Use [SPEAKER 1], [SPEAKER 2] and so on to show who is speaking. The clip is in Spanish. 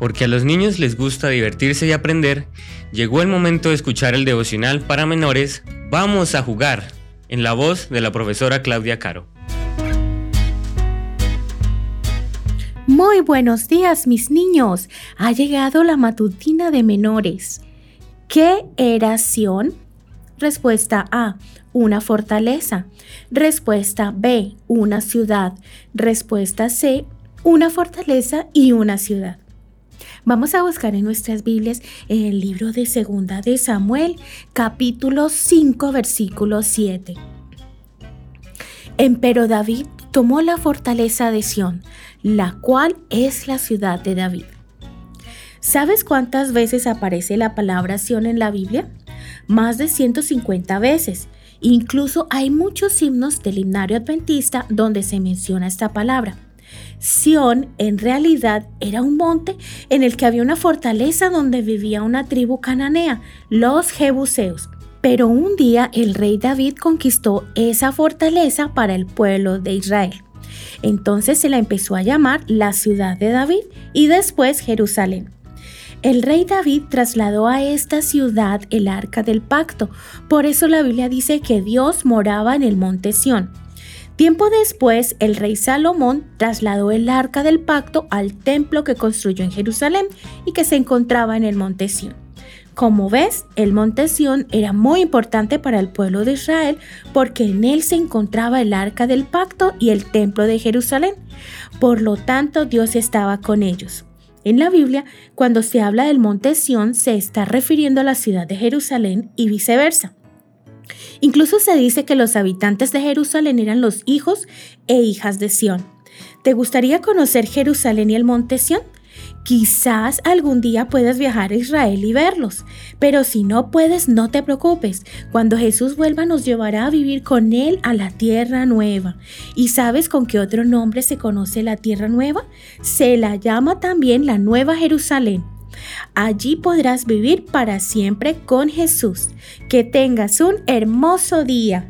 [SPEAKER 1] porque a los niños les gusta divertirse y aprender, llegó el momento de escuchar el devocional para menores Vamos a jugar, en la voz de la profesora Claudia Caro.
[SPEAKER 2] Muy buenos días mis niños, ha llegado la matutina de menores. ¿Qué era? Respuesta A, una fortaleza. Respuesta B, una ciudad. Respuesta C, una fortaleza y una ciudad. Vamos a buscar en nuestras Biblias el libro de Segunda de Samuel, capítulo 5, versículo 7. Empero David tomó la fortaleza de Sión, la cual es la ciudad de David. ¿Sabes cuántas veces aparece la palabra Sión en la Biblia? Más de 150 veces. Incluso hay muchos himnos del himnario adventista donde se menciona esta palabra. Sión en realidad era un monte en el que había una fortaleza donde vivía una tribu cananea, los Jebuseos. Pero un día el rey David conquistó esa fortaleza para el pueblo de Israel. Entonces se la empezó a llamar la ciudad de David y después Jerusalén. El rey David trasladó a esta ciudad el arca del pacto, por eso la Biblia dice que Dios moraba en el monte Sión. Tiempo después, el rey Salomón trasladó el arca del pacto al templo que construyó en Jerusalén y que se encontraba en el monte Sión. Como ves, el monte Sión era muy importante para el pueblo de Israel porque en él se encontraba el arca del pacto y el templo de Jerusalén. Por lo tanto, Dios estaba con ellos. En la Biblia, cuando se habla del monte Sión, se está refiriendo a la ciudad de Jerusalén y viceversa. Incluso se dice que los habitantes de Jerusalén eran los hijos e hijas de Sión. ¿Te gustaría conocer Jerusalén y el monte Sión? Quizás algún día puedas viajar a Israel y verlos, pero si no puedes, no te preocupes. Cuando Jesús vuelva nos llevará a vivir con Él a la tierra nueva. ¿Y sabes con qué otro nombre se conoce la tierra nueva? Se la llama también la Nueva Jerusalén. Allí podrás vivir para siempre con Jesús. Que tengas un hermoso día.